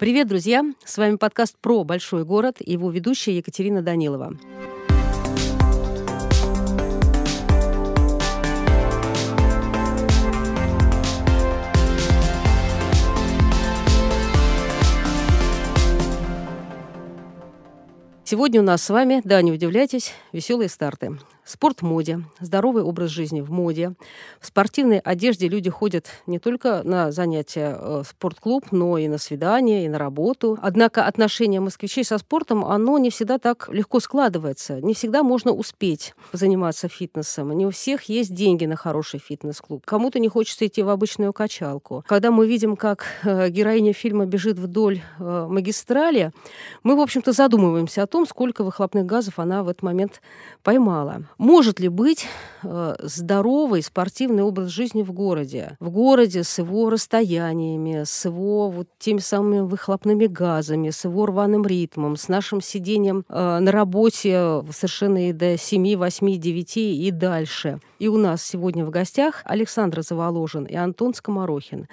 Привет, друзья! С вами подкаст про большой город и его ведущая Екатерина Данилова. Сегодня у нас с вами, да, не удивляйтесь, веселые старты. Спорт в моде, здоровый образ жизни в моде. В спортивной одежде люди ходят не только на занятия э, в спортклуб, но и на свидания, и на работу. Однако отношение москвичей со спортом, оно не всегда так легко складывается. Не всегда можно успеть заниматься фитнесом. Не у всех есть деньги на хороший фитнес-клуб. Кому-то не хочется идти в обычную качалку. Когда мы видим, как э, героиня фильма бежит вдоль э, магистрали, мы, в общем-то, задумываемся о том, сколько выхлопных газов она в этот момент поймала. Может ли быть э, здоровый спортивный образ жизни в городе? В городе с его расстояниями, с его вот теми самыми выхлопными газами, с его рваным ритмом, с нашим сидением э, на работе совершенно и до 7, 8, 9 и дальше. И у нас сегодня в гостях Александр Заволожин и Антон Скоморохин.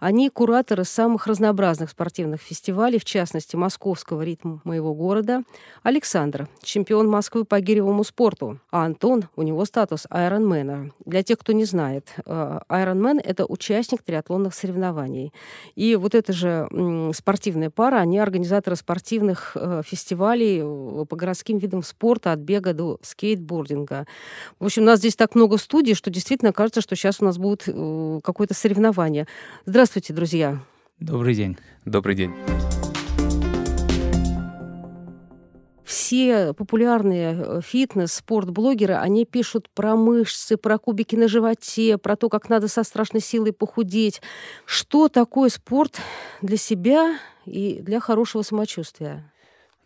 Они кураторы самых разнообразных спортивных фестивалей, в частности, московского ритма моего города. Александр, чемпион Москвы по гиревому спорту. А Антон, у него статус айронмена. Для тех, кто не знает, айронмен — это участник триатлонных соревнований. И вот эта же спортивная пара, они организаторы спортивных э, фестивалей э, по городским видам спорта, от бега до скейтбординга. В общем, у нас здесь так много студий, что действительно кажется, что сейчас у нас будет э, какое-то соревнование. Здравствуйте, Здравствуйте, друзья. Добрый день. Добрый день. все популярные э, фитнес, спорт-блогеры, они пишут про мышцы, про кубики на животе, про то, как надо со страшной силой похудеть. Что такое спорт для себя и для хорошего самочувствия?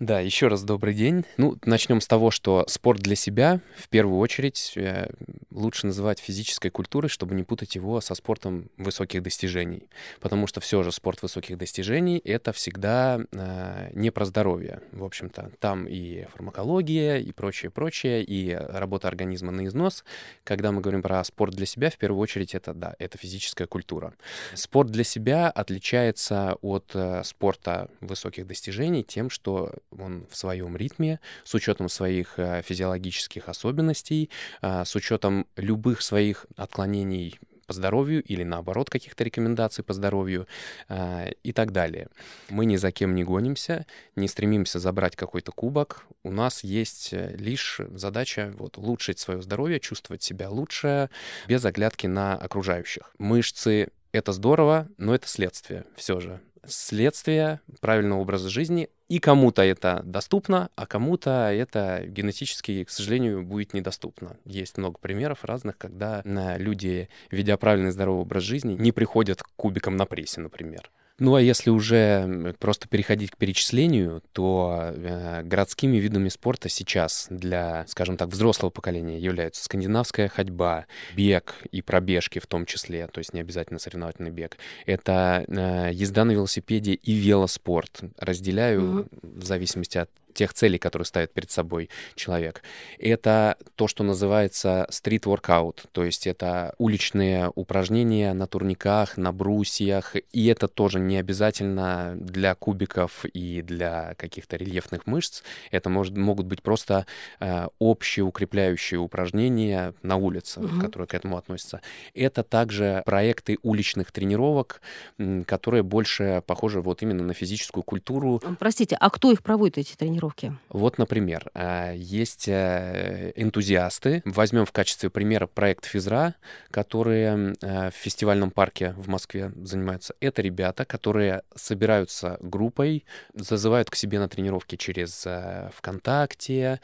Да, еще раз добрый день. Ну, начнем с того, что спорт для себя в первую очередь э, лучше называть физической культурой, чтобы не путать его со спортом высоких достижений. Потому что все же спорт высоких достижений — это всегда э, не про здоровье, в общем-то. Там и фармакология, и прочее, прочее, и работа организма на износ. Когда мы говорим про спорт для себя, в первую очередь это, да, это физическая культура. Спорт для себя отличается от э, спорта высоких достижений тем, что он в своем ритме, с учетом своих э, физиологических особенностей, э, с учетом любых своих отклонений по здоровью или наоборот каких-то рекомендаций по здоровью э, и так далее. Мы ни за кем не гонимся, не стремимся забрать какой-то кубок. У нас есть лишь задача вот, улучшить свое здоровье, чувствовать себя лучше, без оглядки на окружающих. Мышцы — это здорово, но это следствие все же следствие правильного образа жизни, и кому-то это доступно, а кому-то это генетически, к сожалению, будет недоступно. Есть много примеров разных, когда люди, ведя правильный здоровый образ жизни, не приходят к кубикам на прессе, например. Ну а если уже просто переходить к перечислению, то э, городскими видами спорта сейчас для, скажем так, взрослого поколения являются скандинавская ходьба, бег и пробежки в том числе, то есть не обязательно соревновательный бег. Это э, езда на велосипеде и велоспорт. Разделяю mm-hmm. в зависимости от тех целей, которые ставит перед собой человек. Это то, что называется стрит-воркаут, то есть это уличные упражнения на турниках, на брусьях, и это тоже не обязательно для кубиков и для каких-то рельефных мышц, это может, могут быть просто э, общие укрепляющие упражнения на улице, угу. которые к этому относятся. Это также проекты уличных тренировок, которые больше похожи вот именно на физическую культуру. Простите, а кто их проводит, эти тренировки? Тренировки? Вот, например, э, есть э, энтузиасты. Возьмем в качестве примера проект Физра, которые э, в фестивальном парке в Москве занимаются. Это ребята, которые собираются группой, зазывают к себе на тренировки через ВКонтакте,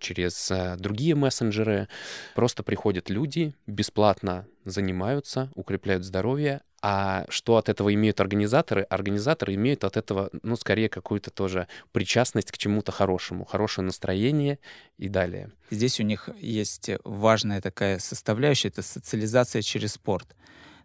через другие мессенджеры. Просто приходят люди, бесплатно занимаются, укрепляют здоровье, а что от этого имеют организаторы? Организаторы имеют от этого, ну, скорее, какую-то тоже причастность к чему-то хорошему, хорошее настроение и далее. Здесь у них есть важная такая составляющая, это социализация через спорт.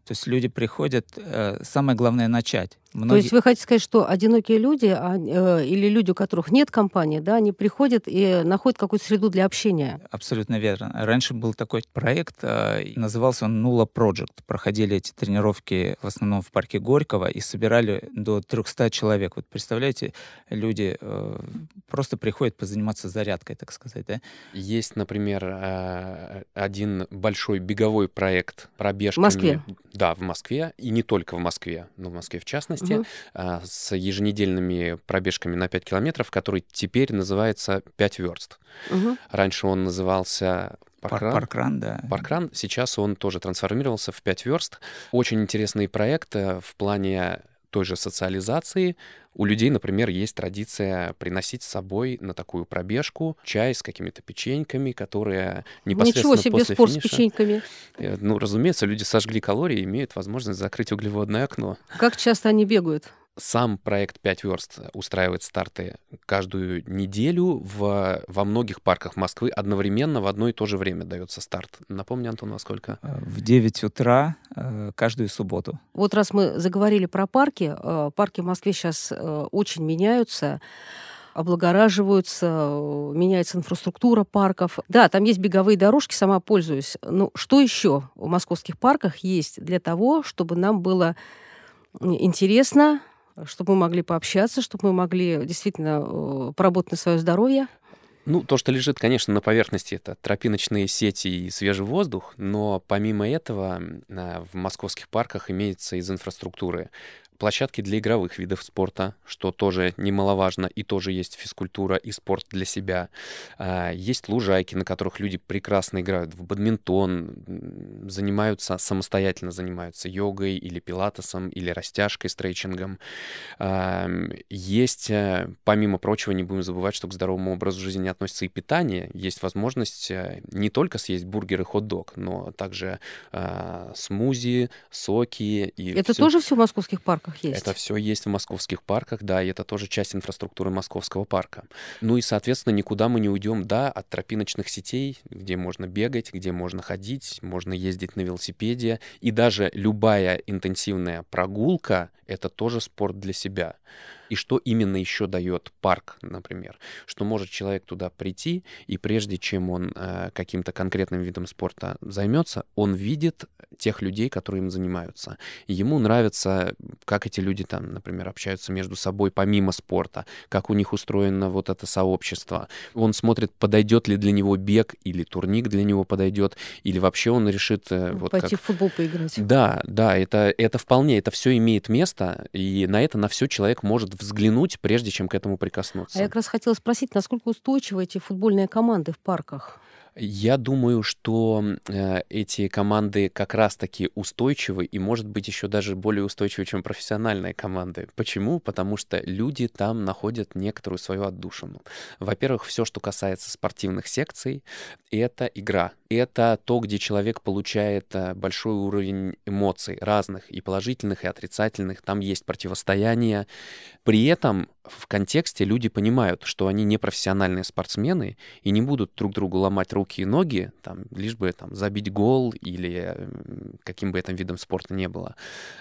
То есть люди приходят, э, самое главное начать. Многие... То есть вы хотите сказать, что одинокие люди а, э, или люди, у которых нет компании, да, они приходят и находят какую-то среду для общения? Абсолютно верно. Раньше был такой проект, э, назывался он Nulla Project. Проходили эти тренировки в основном в парке Горького и собирали до 300 человек. Вот представляете, люди э, просто приходят позаниматься зарядкой, так сказать, да? Есть, например, э, один большой беговой проект пробежками. В Москве? Да, в Москве, и не только в Москве, но в Москве в частности, угу. с еженедельными пробежками на 5 километров, который теперь называется 5 верст. Угу. Раньше он назывался Паркран. Паркран, да. Паркран. Сейчас он тоже трансформировался в 5 верст. Очень интересный проект э, в плане той же социализации. У людей, например, есть традиция приносить с собой на такую пробежку чай с какими-то печеньками, которые непосредственно Ничего себе после спорт финиша... с печеньками. Э, ну, разумеется, люди сожгли калории и имеют возможность закрыть углеводное окно. Как часто они бегают? Сам проект «Пять верст» устраивает старты каждую неделю в, во многих парках Москвы. Одновременно в одно и то же время дается старт. Напомни, Антон, во сколько? Э, в 9 утра э, каждую субботу. Вот раз мы заговорили про парки, э, парки в Москве сейчас очень меняются облагораживаются, меняется инфраструктура парков. Да, там есть беговые дорожки, сама пользуюсь. Но что еще в московских парках есть для того, чтобы нам было интересно, чтобы мы могли пообщаться, чтобы мы могли действительно э, поработать на свое здоровье? Ну, то, что лежит, конечно, на поверхности, это тропиночные сети и свежий воздух, но помимо этого в московских парках имеется из инфраструктуры площадки для игровых видов спорта, что тоже немаловажно, и тоже есть физкультура и спорт для себя. А, есть лужайки, на которых люди прекрасно играют в бадминтон, занимаются, самостоятельно занимаются йогой или пилатесом, или растяжкой, стретчингом. А, есть, э, помимо прочего, не будем забывать, что к здоровому образу жизни относится и питание. Есть возможность э, не только съесть бургер и хот-дог, но также а, смузи, соки. И Это все... тоже все в московских парках? Парках есть? Это все есть в московских парках, да, и это тоже часть инфраструктуры московского парка. Ну и, соответственно, никуда мы не уйдем, да, от тропиночных сетей, где можно бегать, где можно ходить, можно ездить на велосипеде, и даже любая интенсивная прогулка — это тоже спорт для себя. И что именно еще дает парк, например? Что может человек туда прийти, и прежде чем он э, каким-то конкретным видом спорта займется, он видит тех людей, которые им занимаются. И ему нравится, как эти люди там, например, общаются между собой помимо спорта, как у них устроено вот это сообщество. Он смотрит, подойдет ли для него бег или турник для него подойдет, или вообще он решит... Э, вот Пойти как... в футбол поиграть. Да, да, это, это вполне, это все имеет место, и на это на все человек может взглянуть, прежде чем к этому прикоснуться. А я как раз хотела спросить, насколько устойчивы эти футбольные команды в парках? Я думаю, что э, эти команды как раз-таки устойчивы и, может быть, еще даже более устойчивы, чем профессиональные команды. Почему? Потому что люди там находят некоторую свою отдушину. Во-первых, все, что касается спортивных секций, это игра. Это то, где человек получает э, большой уровень эмоций разных, и положительных, и отрицательных. Там есть противостояние. При этом в контексте люди понимают, что они не профессиональные спортсмены и не будут друг другу ломать руки и ноги, там, лишь бы там, забить гол или каким бы это видом спорта не было.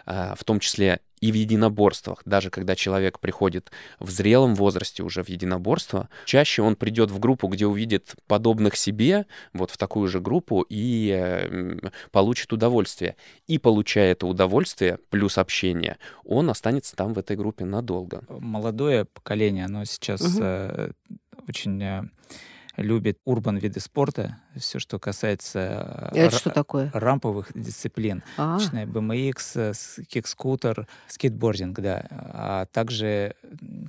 А, в том числе и в единоборствах, даже когда человек приходит в зрелом возрасте уже в единоборство, чаще он придет в группу, где увидит подобных себе, вот в такую же группу, и э, получит удовольствие. И получая это удовольствие, плюс общение, он останется там в этой группе надолго. Молодое поколение, оно сейчас угу. э, очень... Э, любит урбан виды спорта, все, что касается э, Это что такое? рамповых дисциплин, а. начиная BMX, кик-скутер, скейтбординг, да. А также,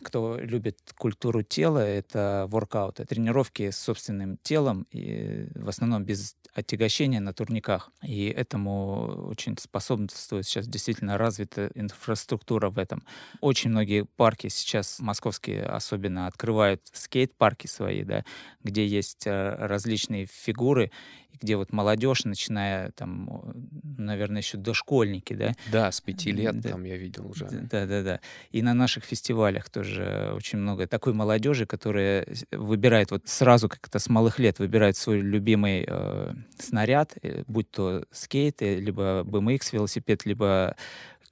кто любит культуру тела, это воркауты, тренировки с собственным телом, и в основном без отягощения на турниках. И этому очень способствует сейчас действительно развитая инфраструктура в этом. Очень многие парки сейчас, московские особенно, открывают скейт-парки свои, да, где есть э, различные фигуры, где вот молодежь, начиная там, наверное, еще дошкольники, да? Да, с пяти лет да. там я видел уже. Да, да, да. И на наших фестивалях тоже очень много такой молодежи, которая выбирает вот сразу как-то с малых лет выбирает свой любимый э, снаряд, э, будь то скейт, либо BMX велосипед, либо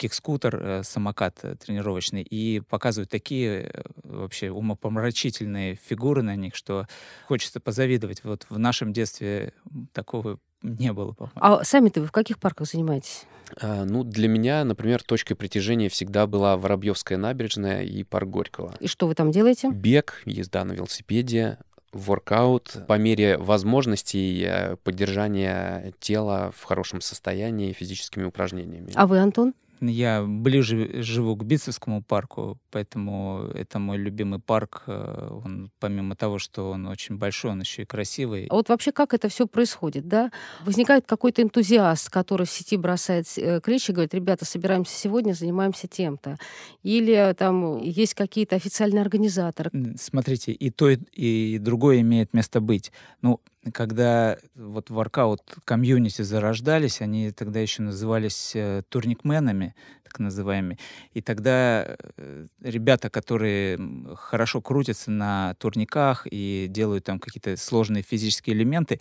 кик-скутер, э, самокат э, тренировочный, и показывают такие вообще умопомрачительные фигуры на них, что хочется позавидовать. Вот в нашем детстве такого не было, по-моему. А сами-то вы в каких парках занимаетесь? А, ну, для меня, например, точкой притяжения всегда была Воробьевская набережная и парк Горького. И что вы там делаете? Бег, езда на велосипеде, воркаут по мере возможностей э, поддержания тела в хорошем состоянии физическими упражнениями. А вы, Антон? Я ближе живу к Битцевскому парку, поэтому это мой любимый парк. Э, он, помимо того, что он очень большой, он еще и красивый. А вот вообще как это все происходит, да? Возникает какой-то энтузиаст, который в сети бросает э, клич и говорит, ребята, собираемся сегодня, занимаемся тем-то. Или там есть какие-то официальные организаторы. Смотрите, и то, и другое имеет место быть. Ну, когда вот воркаут комьюнити зарождались, они тогда еще назывались э, турникменами, так называемыми. И тогда э, ребята, которые хорошо крутятся на турниках и делают там какие-то сложные физические элементы,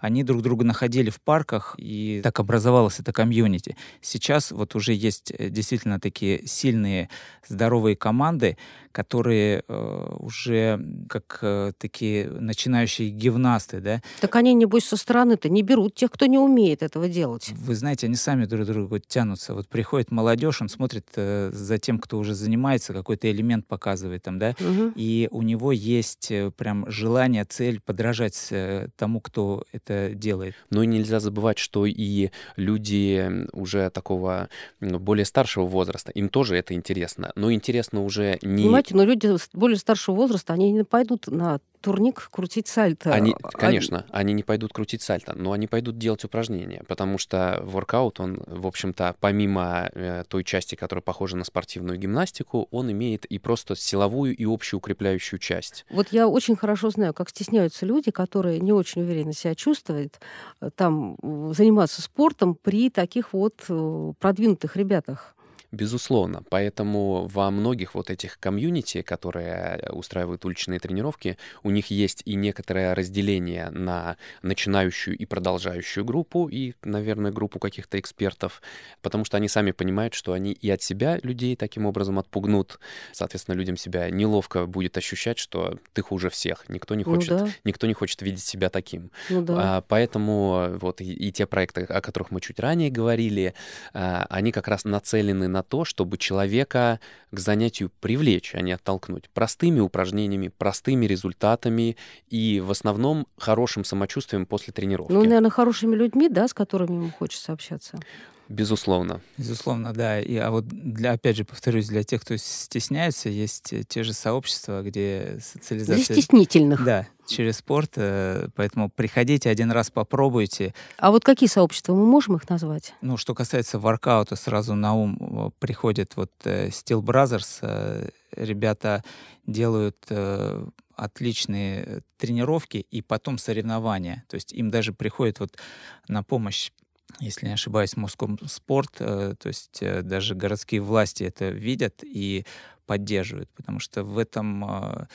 они друг друга находили в парках, и так образовалось это комьюнити. Сейчас вот уже есть э, действительно такие сильные, здоровые команды, которые э, уже как э, такие начинающие гимнасты, да. Так они, небось, со стороны-то не берут тех, кто не умеет этого делать. Вы знаете, они сами друг к другу тянутся. Вот приходит молодежь, он смотрит э, за тем, кто уже занимается, какой-то элемент показывает там, да, угу. и у него есть э, прям желание, цель подражать э, тому, кто это делает. Но нельзя забывать, что и люди уже такого более старшего возраста, им тоже это интересно. Но интересно уже не... Понимаете, но люди более старшего возраста, они не пойдут на турник крутить сальто. Они, а, конечно, они... они не пойдут крутить сальто, но они пойдут делать упражнения, потому что воркаут, он, в общем-то, помимо э, той части, которая похожа на спортивную гимнастику, он имеет и просто силовую и общую укрепляющую часть. Вот я очень хорошо знаю, как стесняются люди, которые не очень уверенно себя чувствуют, э, там, заниматься спортом при таких вот э, продвинутых ребятах. Безусловно. Поэтому во многих вот этих комьюнити, которые устраивают уличные тренировки, у них есть и некоторое разделение на начинающую и продолжающую группу, и, наверное, группу каких-то экспертов, потому что они сами понимают, что они и от себя людей таким образом отпугнут. Соответственно, людям себя неловко будет ощущать, что ты хуже всех. Никто не ну хочет, ну, да. никто не хочет видеть себя таким. Ну, да. а, поэтому вот и, и те проекты, о которых мы чуть ранее говорили, а, они как раз нацелены на на то, чтобы человека к занятию привлечь, а не оттолкнуть. Простыми упражнениями, простыми результатами и в основном хорошим самочувствием после тренировки. Ну, наверное, хорошими людьми, да, с которыми ему хочется общаться. Безусловно. Безусловно, да. И, а вот для, опять же, повторюсь, для тех, кто стесняется, есть те же сообщества, где социализация... Для стеснительных. Да, через спорт. Э, поэтому приходите один раз, попробуйте. А вот какие сообщества? Мы можем их назвать? Ну, что касается воркаута, сразу на ум э, приходит вот э, Steel Brothers. Ребята делают отличные тренировки и потом соревнования. То есть им даже приходит вот на помощь если не ошибаюсь, спорт, э, то есть э, даже городские власти это видят и поддерживают, потому что в этом э,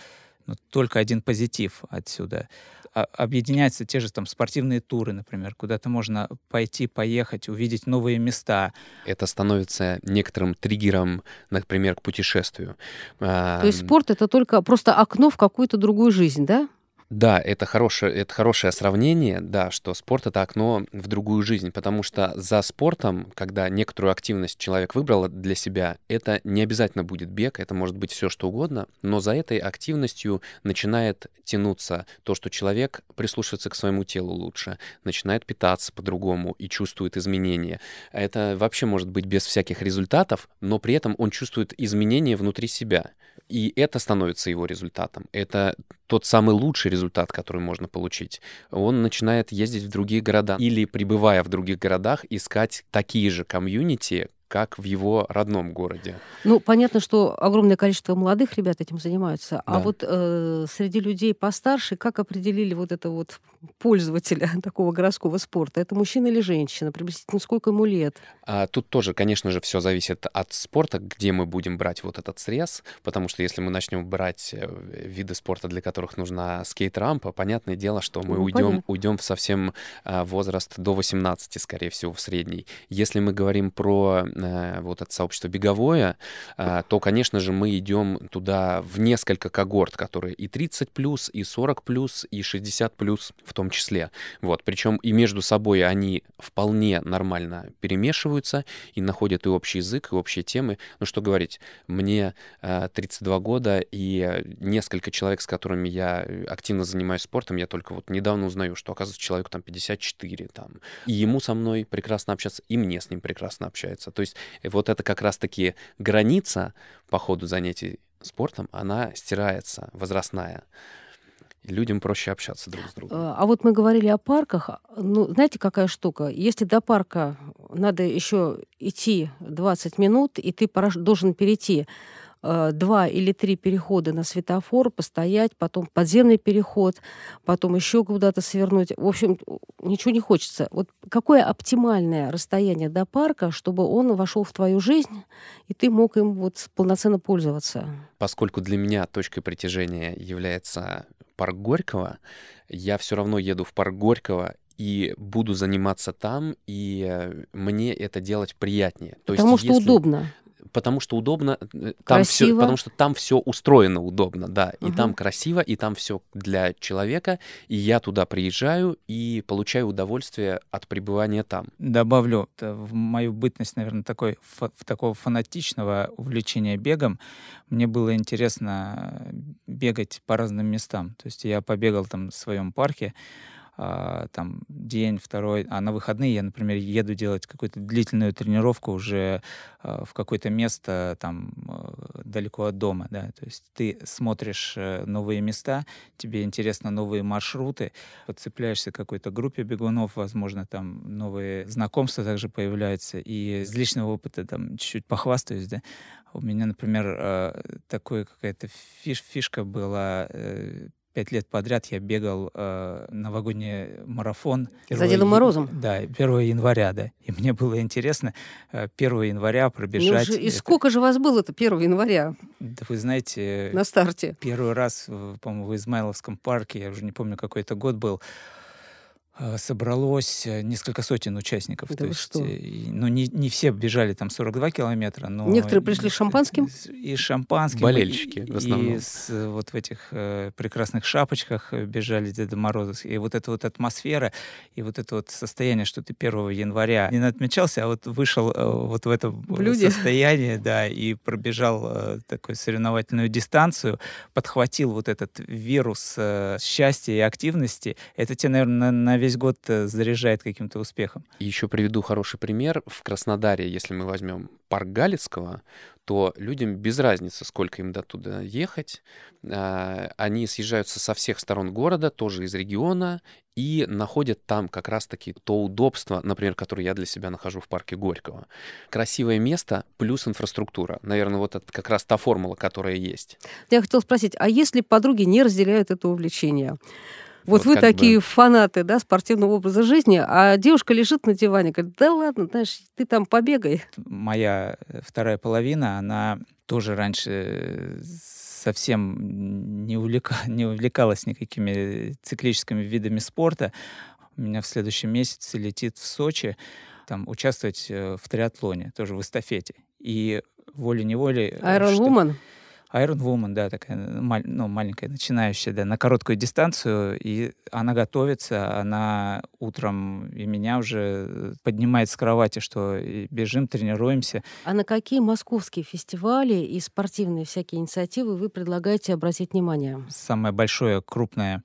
ну, только один позитив отсюда. А, объединяются те же там спортивные туры, например, куда-то можно пойти, поехать, увидеть новые места. Это становится некоторым триггером, например, к путешествию. То есть спорт это только просто окно в какую-то другую жизнь, да? Да, это хорошее, это хорошее сравнение, да, что спорт — это окно в другую жизнь, потому что за спортом, когда некоторую активность человек выбрал для себя, это не обязательно будет бег, это может быть все что угодно, но за этой активностью начинает тянуться то, что человек прислушивается к своему телу лучше, начинает питаться по-другому и чувствует изменения. Это вообще может быть без всяких результатов, но при этом он чувствует изменения внутри себя. И это становится его результатом. Это тот самый лучший результат, который можно получить. Он начинает ездить в другие города или, пребывая в других городах, искать такие же комьюнити, как в его родном городе. Ну, понятно, что огромное количество молодых ребят этим занимаются. А да. А вот э, среди людей постарше, как определили вот это вот пользователя такого городского спорта? Это мужчина или женщина? Приблизительно сколько ему лет? А, тут тоже, конечно же, все зависит от спорта, где мы будем брать вот этот срез, потому что если мы начнем брать э, виды спорта, для которых нужна скейт-рампа, понятное дело, что мы ну, уйдем, уйдем в совсем а, возраст до 18, скорее всего, в средний. Если мы говорим про вот это сообщество беговое, э, то, конечно же, мы идем туда в несколько когорт, которые и 30 плюс, и 40 плюс, и 60 плюс в том числе. Вот, причем и между собой они вполне нормально перемешиваются и находят и общий язык, и общие темы. Ну что говорить, мне 32 года, и несколько человек, с которыми я активно занимаюсь спортом, я только вот недавно узнаю, что, оказывается, человеку там 54, там, и ему со мной прекрасно общаться, и мне с ним прекрасно общается. То есть э, вот это как раз-таки граница по ходу занятий спортом, она стирается, возрастная. Людям проще общаться друг с другом. А, а вот мы говорили о парках. Ну, знаете, какая штука? Если до парка надо еще идти 20 минут, и ты должен перейти Э, два или три перехода на светофор, постоять, потом подземный переход, потом еще куда-то свернуть. В общем, ничего не хочется. Вот какое оптимальное расстояние до парка, чтобы он вошел в твою жизнь, и ты мог им вот полноценно пользоваться? Поскольку для меня точкой притяжения является парк Горького, я все равно еду в парк Горького и буду заниматься там, и э, мне это делать приятнее. То Потому есть, что если... удобно потому что удобно, э, там все, потому что там все устроено удобно, да, и угу. там красиво, и там все для человека, и я туда приезжаю и получаю удовольствие от пребывания там. Добавлю в мою бытность, наверное, такой в такого фанатичного увлечения бегом, мне было интересно бегать по разным местам. То есть я побегал там в своем парке, а, там день, второй, а на выходные я, например, еду делать какую-то длительную тренировку уже а, в какое-то место там а, далеко от дома, да, то есть ты смотришь э, новые места, тебе интересно новые маршруты, подцепляешься к какой-то группе бегунов, возможно, там новые знакомства также появляются, и из личного опыта там чуть-чуть похвастаюсь, да, у меня, например, такой какая-то фиш, фишка была э, пять лет подряд я бегал э, новогодний марафон. За Дедом Морозом? Да, 1 января, да. И мне было интересно э, 1 января пробежать. Ну, и это... сколько же вас было это 1 января? Да вы знаете... На старте. Первый раз, по-моему, в Измайловском парке, я уже не помню, какой это год был, Э, собралось э, несколько сотен участников. Да то есть, что? И, ну, не, не все бежали там 42 километра, но... Некоторые пришли с шампанским? И с шампанским. Болельщики и, в основном. И с, вот в этих э, прекрасных шапочках бежали Деда Морозов. И вот эта вот атмосфера, и вот это вот состояние, что ты 1 января не отмечался, а вот вышел э, вот в это Блюде. состояние, да, и пробежал э, такую соревновательную дистанцию, подхватил вот этот вирус э, счастья и активности. Это тебе, наверное, на весь год э, заряжает каким-то успехом. Еще приведу хороший пример. В Краснодаре, если мы возьмем парк Галицкого, то людям без разницы, сколько им до туда ехать. А, они съезжаются со всех сторон города, тоже из региона, и находят там как раз-таки то удобство, например, которое я для себя нахожу в парке Горького. Красивое место плюс инфраструктура. Наверное, вот это как раз та формула, которая есть. Я хотела спросить, а если подруги не разделяют это увлечение? Вот, вот вы такие бы... фанаты, да, спортивного образа жизни, а девушка лежит на диване, говорит, да ладно, знаешь, ты там побегай. Моя э, вторая половина, она тоже раньше совсем не, увлека... не увлекалась никакими циклическими видами спорта. У меня в следующем месяце летит в Сочи там участвовать э, в триатлоне, тоже в эстафете. И волей-неволей... Iron Woman? Iron Woman, да, такая ну, маленькая начинающая, да, на короткую дистанцию, и она готовится, она утром и меня уже поднимает с кровати, что бежим, тренируемся. А на какие московские фестивали и спортивные всякие инициативы вы предлагаете обратить внимание? Самое большое, крупное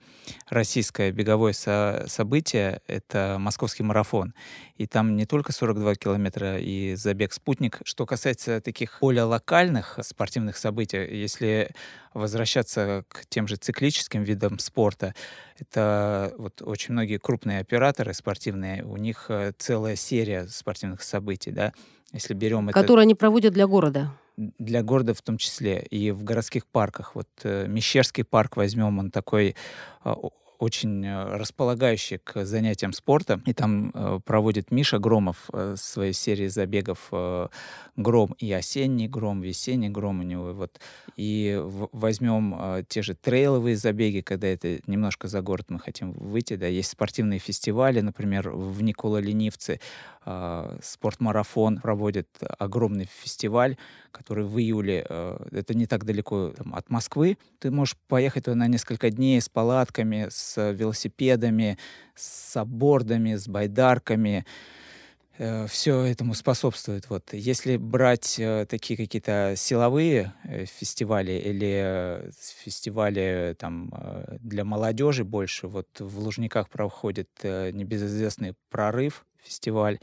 российское беговое со событие — это московский марафон. И там не только 42 километра и забег «Спутник». Что касается таких более локальных спортивных событий, если возвращаться к тем же циклическим видам спорта, это вот очень многие крупные операторы спортивные, у них э, целая серия спортивных событий, да, если берем это... Которые они проводят для города для города в том числе и в городских парках. Вот э, Мещерский парк возьмем, он такой э, очень э, располагающие к занятиям спорта. И там э, проводит Миша Громов э, своей серии забегов э, «Гром» и «Осенний гром», «Весенний гром» у него. Вот. И в, возьмем э, те же трейловые забеги, когда это немножко за город мы хотим выйти. Да, есть спортивные фестивали, например, в Никола-Ленивце э, спортмарафон проводит огромный фестиваль, который в июле, э, это не так далеко там, от Москвы. Ты можешь поехать туда на несколько дней с палатками, с велосипедами, с абордами, с байдарками. Э, все этому способствует. Вот. Если брать э, такие какие-то силовые э, фестивали или фестивали там, для молодежи больше, вот в Лужниках проходит небезызвестный прорыв фестиваль,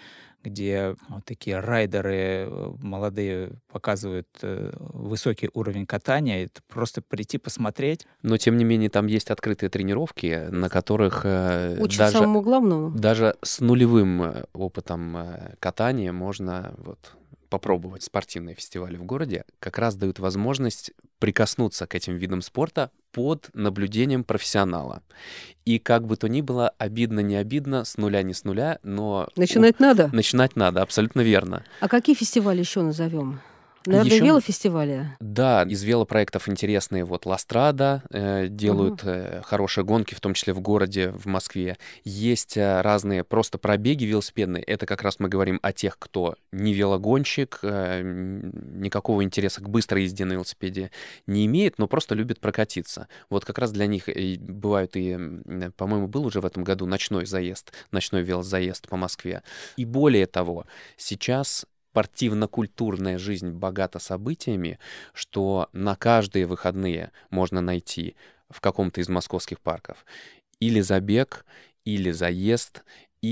где вот такие райдеры э, молодые показывают э, высокий уровень катания. Это просто прийти посмотреть. Но, тем не менее, там есть открытые тренировки, на которых э, Учат даже, самому главному. даже с нулевым опытом катания можно вот, попробовать спортивные фестивали в городе, как раз дают возможность прикоснуться к этим видам спорта под наблюдением профессионала. И как бы то ни было, обидно, не обидно, с нуля, не с нуля, но... Начинать надо. Начинать надо, абсолютно верно. А какие фестивали еще назовем? Наверное, Еще- велофестивали. Да, из велопроектов интересные вот Ластрада э, делают э, хорошие гонки, в том числе в городе, в Москве. Есть э, разные просто пробеги велосипедные. Это как раз мы говорим о тех, кто не велогонщик, э, никакого интереса к быстрой езде на велосипеде не имеет, но просто любит прокатиться. Вот как раз для них и бывают и, м, по-моему, был уже в этом году ночной заезд, ночной велозаезд по Москве. И более того, сейчас спортивно-культурная жизнь богата событиями, что на каждые выходные можно найти в каком-то из московских парков или забег, или заезд,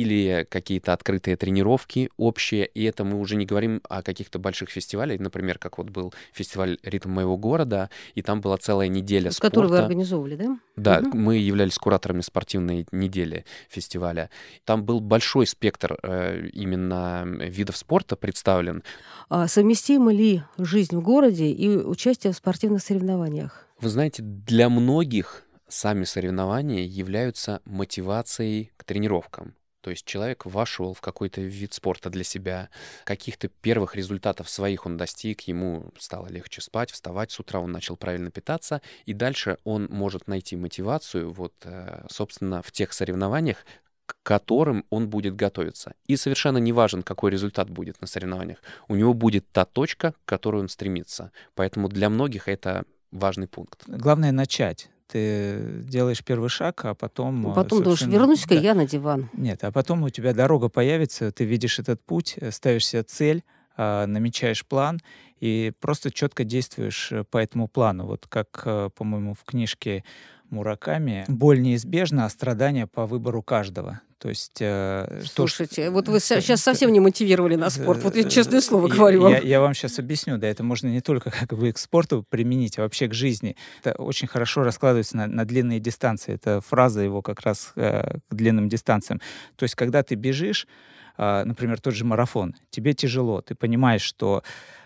или какие-то открытые тренировки общие, и это мы уже не говорим о каких-то больших фестивалях, например, как вот был фестиваль «Ритм моего города», и там была целая неделя спорта. Который вы организовывали, да? Да, Мгм. мы являлись кураторами спортивной недели фестиваля. Там был большой спектр э, именно видов спорта представлен. А совместима ли жизнь в городе и участие в спортивных соревнованиях? Вы знаете, для многих сами соревнования являются мотивацией к тренировкам. То есть человек вошел в какой-то вид спорта для себя, каких-то первых результатов своих он достиг, ему стало легче спать, вставать с утра, он начал правильно питаться, и дальше он может найти мотивацию, вот, э, собственно, в тех соревнованиях, к которым он будет готовиться. И совершенно не важен, какой результат будет на соревнованиях. У него будет та точка, к которой он стремится. Поэтому для многих это важный пункт. Главное начать. Ты делаешь первый шаг, а потом... э, Потом думаешь, совершенно- вернусь-ка Да. я на диван. Нет, а потом у тебя дорога появится, ты видишь этот путь, э, ставишь себе цель, а, намечаешь план и просто четко действуешь э, по этому плану. Вот как, э, по-моему, в книжке Мураками «Боль неизбежна, а страдания по выбору каждого». То есть... э, то, Слушайте, вот вы э, сейчас э, совсем не мотивировали на спорт. Вот я э, честное слово говорю вам. Я, я вам сейчас объясню, да, это можно не только как бы к спорту применить, а вообще к жизни. Это очень хорошо раскладывается на, на длинные дистанции. Это фраза его как раз э, к длинным дистанциям. То есть, когда ты бежишь, а, например, тот же марафон, тебе тяжело, ты понимаешь, что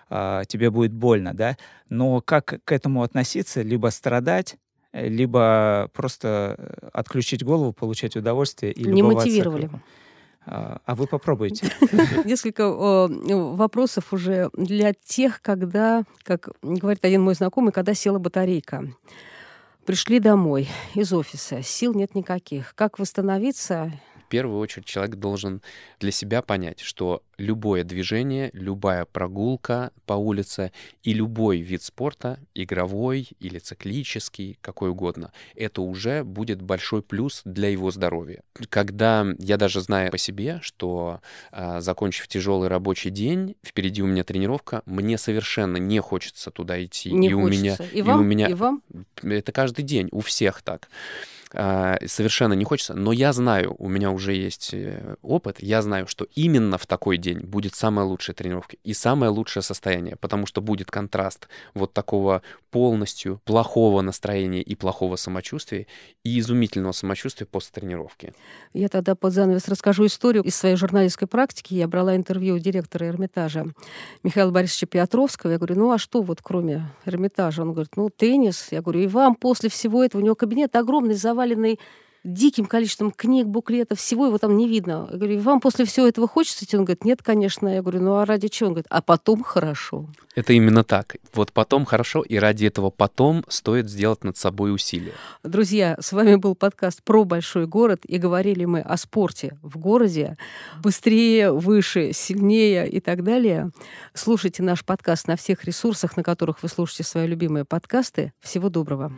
а, тебе будет больно, да, но как к этому относиться, либо страдать, э, либо просто э, отключить голову, получать удовольствие и Не мотивировали. А а вы попробуйте. Несколько э, вопросов уже для тех, когда, как говорит один мой знакомый, когда села батарейка. Пришли домой из офиса, сил нет никаких. Как восстановиться? В первую очередь человек должен для себя понять, что любое движение, любая прогулка по улице и любой вид спорта, игровой или циклический, какой угодно, это уже будет большой плюс для его здоровья. Когда я даже знаю по себе, что а, закончив тяжелый рабочий день, впереди у меня тренировка, мне совершенно не хочется туда идти. Не и у меня, хочется. И и вам? у меня И вам? это каждый день, у всех так. А, Совершенно не хочется, но я знаю, у меня уже есть э, опыт, я знаю, что именно в такой день будет самая лучшая тренировка и самое лучшее состояние, потому что будет контраст вот такого полностью плохого настроения и плохого самочувствия и изумительного самочувствия после тренировки. Я тогда под занавес расскажу историю из своей журналистской практики. Я брала интервью у директора Эрмитажа Михаила Борисовича Петровского. Я говорю, ну а что вот кроме Эрмитажа? Он говорит, ну теннис. Я говорю, и вам после всего этого, у него кабинет огромный, заваленный диким количеством книг, буклетов, всего его там не видно. Я говорю, вам после всего этого хочется идти? Он говорит, нет, конечно. Я говорю, ну а ради чего? Он говорит, а потом хорошо. Это именно так. Вот потом хорошо, и ради этого потом стоит сделать над собой усилия. Друзья, с вами был подкаст про большой город, и говорили мы о спорте в городе. Быстрее, выше, сильнее и так далее. Слушайте наш подкаст на всех ресурсах, на которых вы слушаете свои любимые подкасты. Всего доброго.